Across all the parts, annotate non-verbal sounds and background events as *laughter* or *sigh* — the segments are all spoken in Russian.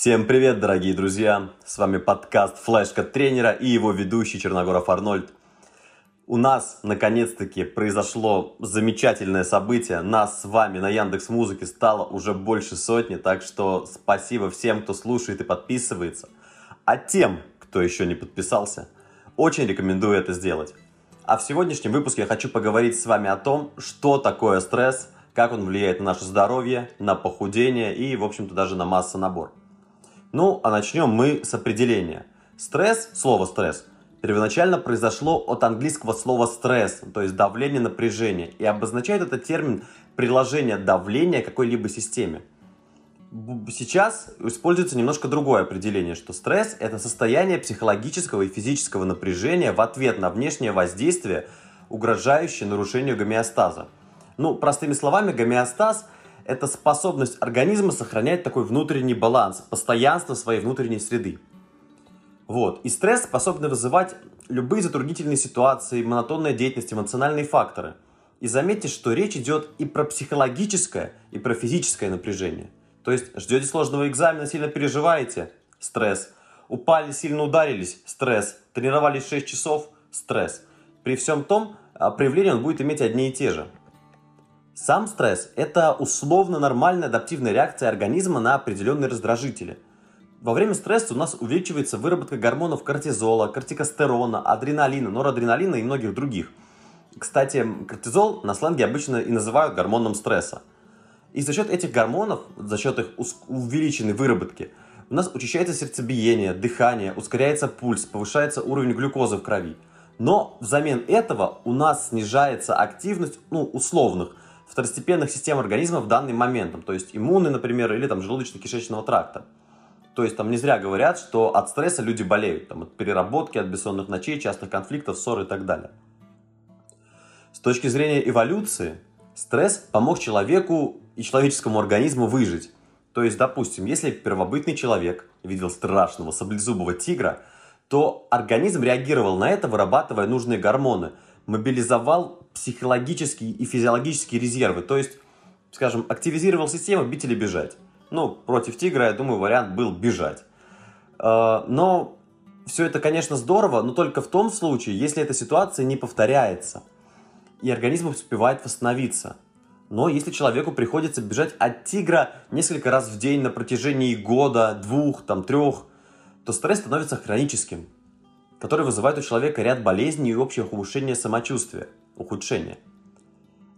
Всем привет, дорогие друзья! С вами подкаст «Флешка тренера» и его ведущий Черногоров Арнольд. У нас, наконец-таки, произошло замечательное событие. Нас с вами на Яндекс Музыке стало уже больше сотни, так что спасибо всем, кто слушает и подписывается. А тем, кто еще не подписался, очень рекомендую это сделать. А в сегодняшнем выпуске я хочу поговорить с вами о том, что такое стресс, как он влияет на наше здоровье, на похудение и, в общем-то, даже на массонабор. Ну, а начнем мы с определения. Стресс, слово стресс, первоначально произошло от английского слова стресс, то есть давление, напряжение, и обозначает этот термин приложение давления какой-либо системе. Сейчас используется немножко другое определение, что стресс – это состояние психологического и физического напряжения в ответ на внешнее воздействие, угрожающее нарушению гомеостаза. Ну, простыми словами, гомеостаз – это способность организма сохранять такой внутренний баланс, постоянство своей внутренней среды. Вот. И стресс способен вызывать любые затруднительные ситуации, монотонная деятельность, эмоциональные факторы. И заметьте, что речь идет и про психологическое, и про физическое напряжение. То есть ждете сложного экзамена, сильно переживаете – стресс. Упали, сильно ударились – стресс. Тренировались 6 часов – стресс. При всем том, а, проявления он будет иметь одни и те же – сам стресс – это условно нормальная адаптивная реакция организма на определенные раздражители. Во время стресса у нас увеличивается выработка гормонов кортизола, кортикостерона, адреналина, норадреналина и многих других. Кстати, кортизол на сленге обычно и называют гормоном стресса. И за счет этих гормонов, за счет их увеличенной выработки, у нас учащается сердцебиение, дыхание, ускоряется пульс, повышается уровень глюкозы в крови. Но взамен этого у нас снижается активность ну, условных – второстепенных систем организма в данный момент, то есть иммунный, например, или там желудочно-кишечного тракта. То есть там не зря говорят, что от стресса люди болеют, там, от переработки, от бессонных ночей, частых конфликтов, ссор и так далее. С точки зрения эволюции, стресс помог человеку и человеческому организму выжить. То есть, допустим, если первобытный человек видел страшного саблезубого тигра, то организм реагировал на это, вырабатывая нужные гормоны – мобилизовал психологические и физиологические резервы. То есть, скажем, активизировал систему бить или бежать. Ну, против тигра, я думаю, вариант был бежать. А, но все это, конечно, здорово, но только в том случае, если эта ситуация не повторяется, и организм успевает восстановиться. Но если человеку приходится бежать от тигра несколько раз в день на протяжении года, двух, там, трех, то стресс становится хроническим который вызывает у человека ряд болезней и общее ухудшение самочувствия. Ухудшение.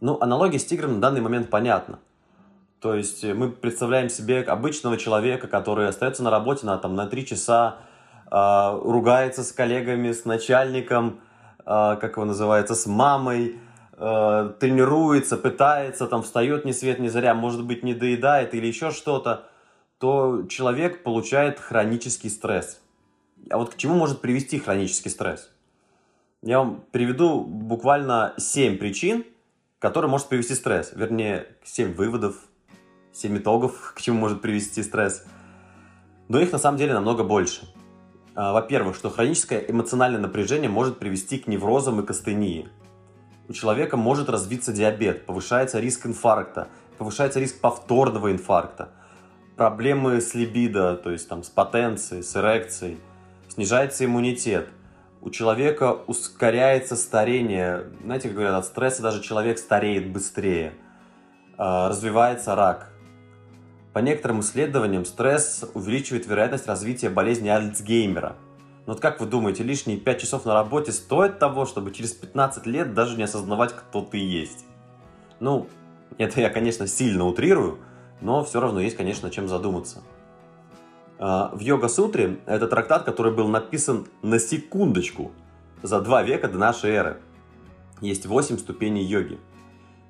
Ну, аналогия с тигром на данный момент понятна. То есть э, мы представляем себе обычного человека, который остается на работе на, там, на 3 часа, э, ругается с коллегами, с начальником, э, как его называется, с мамой, э, тренируется, пытается, там, встает ни свет ни заря, может быть, не доедает или еще что-то, то человек получает хронический стресс. А вот к чему может привести хронический стресс? Я вам приведу буквально 7 причин, которые может привести стресс. Вернее, 7 выводов, 7 итогов, *laughs* к чему может привести стресс. Но их на самом деле намного больше. А, во-первых, что хроническое эмоциональное напряжение может привести к неврозам и к астении. У человека может развиться диабет, повышается риск инфаркта, повышается риск повторного инфаркта, проблемы с либидо, то есть там с потенцией, с эрекцией – снижается иммунитет, у человека ускоряется старение. Знаете, как говорят, от стресса даже человек стареет быстрее. А, развивается рак. По некоторым исследованиям, стресс увеличивает вероятность развития болезни Альцгеймера. Но вот как вы думаете, лишние 5 часов на работе стоит того, чтобы через 15 лет даже не осознавать, кто ты есть? Ну, это я, конечно, сильно утрирую, но все равно есть, конечно, чем задуматься. А, в Йога-сутре это трактат, который был написан на секундочку за два века до нашей эры. Есть восемь ступеней йоги.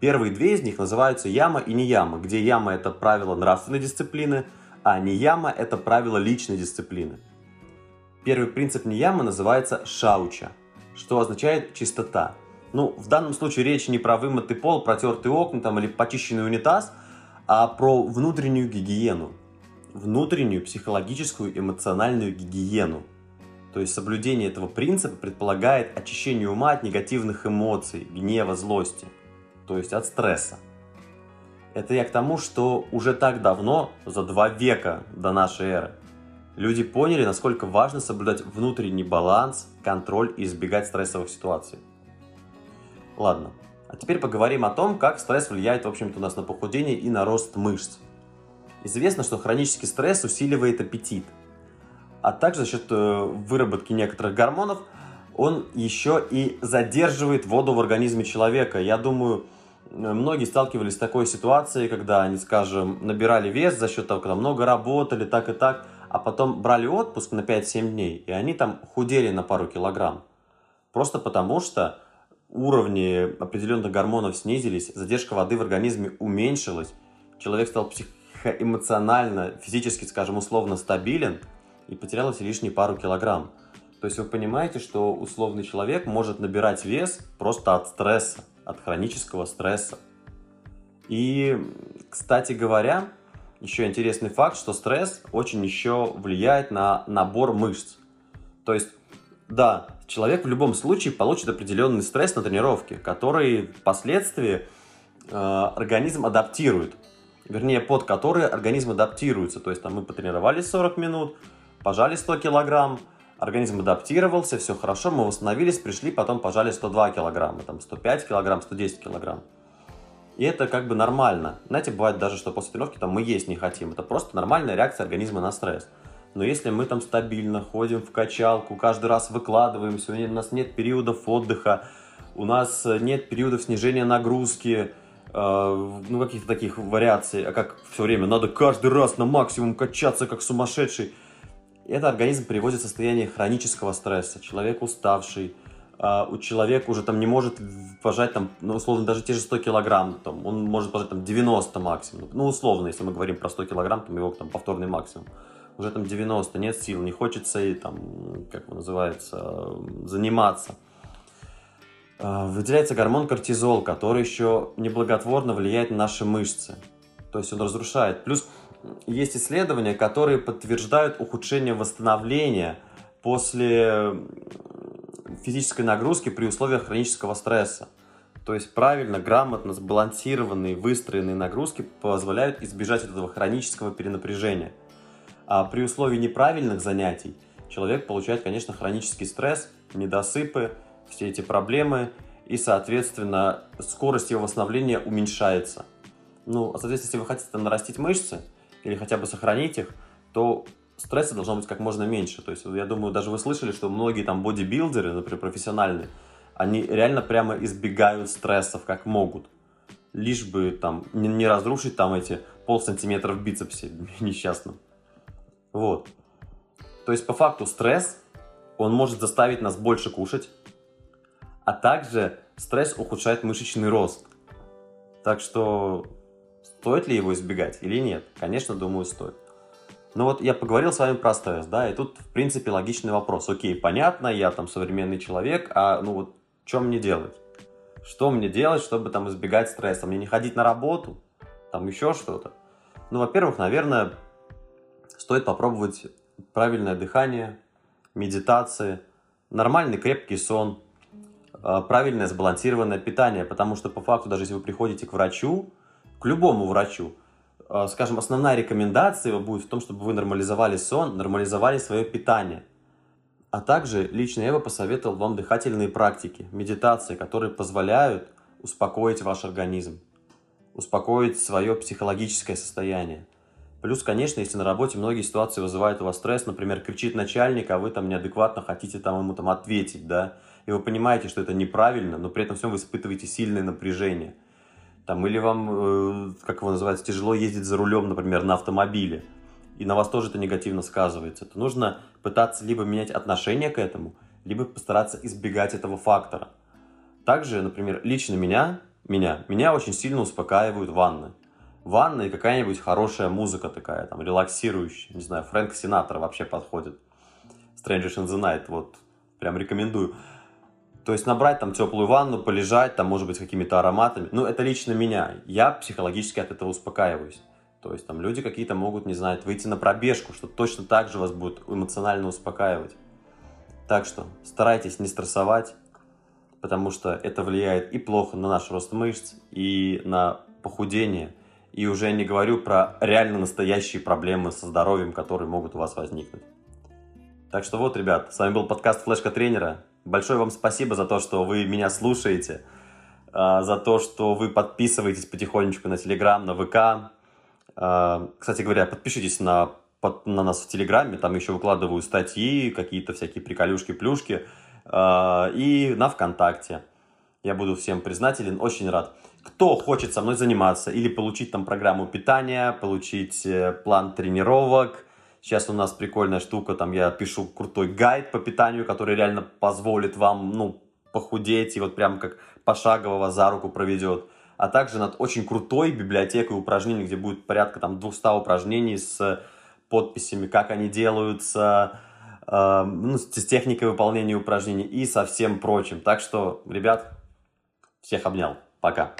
Первые две из них называются яма и нияма, где яма это правило нравственной дисциплины, а нияма это правило личной дисциплины. Первый принцип нияма называется шауча, что означает чистота. Ну, в данном случае речь не про вымытый пол, протертые окна там, или почищенный унитаз, а про внутреннюю гигиену, внутреннюю психологическую эмоциональную гигиену. То есть соблюдение этого принципа предполагает очищение ума от негативных эмоций, гнева, злости, то есть от стресса. Это я к тому, что уже так давно, за два века до нашей эры, люди поняли, насколько важно соблюдать внутренний баланс, контроль и избегать стрессовых ситуаций. Ладно, а теперь поговорим о том, как стресс влияет, в общем-то, у нас на похудение и на рост мышц. Известно, что хронический стресс усиливает аппетит, а также за счет э, выработки некоторых гормонов он еще и задерживает воду в организме человека. Я думаю, многие сталкивались с такой ситуацией, когда они, скажем, набирали вес за счет того, когда много работали, так и так, а потом брали отпуск на 5-7 дней, и они там худели на пару килограмм. Просто потому что уровни определенных гормонов снизились, задержка воды в организме уменьшилась, человек стал психоэмоционально, физически, скажем, условно стабилен и потерял эти лишние пару килограмм. То есть вы понимаете, что условный человек может набирать вес просто от стресса, от хронического стресса. И, кстати говоря, еще интересный факт, что стресс очень еще влияет на набор мышц. То есть, да, человек в любом случае получит определенный стресс на тренировке, который впоследствии э, организм адаптирует. Вернее, под который организм адаптируется. То есть, там мы потренировались 40 минут, пожали 100 килограмм, организм адаптировался, все хорошо, мы восстановились, пришли, потом пожали 102 килограмма, там 105 килограмм, 110 килограмм. И это как бы нормально. Знаете, бывает даже, что после тренировки там мы есть не хотим. Это просто нормальная реакция организма на стресс. Но если мы там стабильно ходим в качалку, каждый раз выкладываемся, у нас нет периодов отдыха, у нас нет периодов снижения нагрузки, ну каких-то таких вариаций, а как все время надо каждый раз на максимум качаться, как сумасшедший. Это организм приводит в состояние хронического стресса. Человек уставший, а у человека уже там не может пожать там, ну, условно, даже те же 100 килограмм, там, он может пожать там 90 максимум. Ну, условно, если мы говорим про 100 килограмм, там его там повторный максимум уже там 90, нет сил, не хочется и там, как его называется, заниматься. А, выделяется гормон кортизол, который еще неблаготворно влияет на наши мышцы. То есть он разрушает. Плюс есть исследования, которые подтверждают ухудшение восстановления после физической нагрузки при условиях хронического стресса. То есть правильно, грамотно, сбалансированные, выстроенные нагрузки позволяют избежать этого хронического перенапряжения – а при условии неправильных занятий человек получает, конечно, хронический стресс, недосыпы, все эти проблемы, и, соответственно, скорость его восстановления уменьшается. Ну, а, соответственно, если вы хотите нарастить мышцы или хотя бы сохранить их, то стресса должно быть как можно меньше. То есть, я думаю, даже вы слышали, что многие там бодибилдеры, например, профессиональные, они реально прямо избегают стрессов как могут. Лишь бы там не, не разрушить там эти пол сантиметра в бицепсе *laughs* несчастном. Вот. То есть, по факту, стресс, он может заставить нас больше кушать, а также стресс ухудшает мышечный рост. Так что, стоит ли его избегать или нет? Конечно, думаю, стоит. Ну вот я поговорил с вами про стресс, да, и тут, в принципе, логичный вопрос. Окей, понятно, я там современный человек, а ну вот, что мне делать? Что мне делать, чтобы там избегать стресса? Мне не ходить на работу? Там еще что-то? Ну, во-первых, наверное, стоит попробовать правильное дыхание, медитации, нормальный крепкий сон, правильное сбалансированное питание, потому что по факту, даже если вы приходите к врачу, к любому врачу, а, скажем, основная рекомендация будет в том, чтобы вы нормализовали сон, нормализовали свое питание. А также лично я бы посоветовал вам дыхательные практики, медитации, которые позволяют успокоить ваш организм, успокоить свое психологическое состояние. Плюс, конечно, если на работе многие ситуации вызывают у вас стресс, например, кричит начальник, а вы там неадекватно хотите там ему там ответить, да, и вы понимаете, что это неправильно, но при этом всем вы испытываете сильное напряжение. Там, или вам, э, как его называется, тяжело ездить за рулем, например, на автомобиле, и на вас тоже это негативно сказывается, то нужно пытаться либо менять отношение к этому, либо постараться избегать этого фактора. Также, например, лично меня, меня, меня очень сильно успокаивают ванны ванна и какая-нибудь хорошая музыка такая, там, релаксирующая. Не знаю, Фрэнк Синатор вообще подходит. Strangers in the Night, вот, прям рекомендую. То есть набрать там теплую ванну, полежать, там, может быть, какими-то ароматами. Ну, это лично меня. Я психологически от этого успокаиваюсь. То есть там люди какие-то могут, не знаю, выйти на пробежку, что точно так же вас будет эмоционально успокаивать. Так что старайтесь не стрессовать, потому что это влияет и плохо на наш рост мышц, и на похудение – И уже не говорю про реально настоящие проблемы со здоровьем, которые могут у вас возникнуть. Так что вот, ребят, с вами был подкаст Флешка Тренера. Большое вам спасибо за то, что вы меня слушаете, а, за то, что вы подписываетесь потихонечку на Телеграм, на ВК. А, кстати говоря, подпишитесь на, на нас в Телеграме, там еще выкладываю статьи, какие-то всякие приколюшки-плюшки. А, и на ВКонтакте. Я буду всем признателен, очень рад. Кто хочет со мной заниматься или получить там программу питания, получить э, план тренировок, Сейчас у нас прикольная штука, там я пишу крутой гайд по питанию, который реально позволит вам, ну, похудеть и вот прям как пошагово вас за руку проведет. А также над очень крутой библиотекой упражнений, где будет порядка там 200 упражнений с подписями, как они делаются, э, ну, с техникой выполнения упражнений и со всем прочим. Так что, ребят, всех обнял. Пока.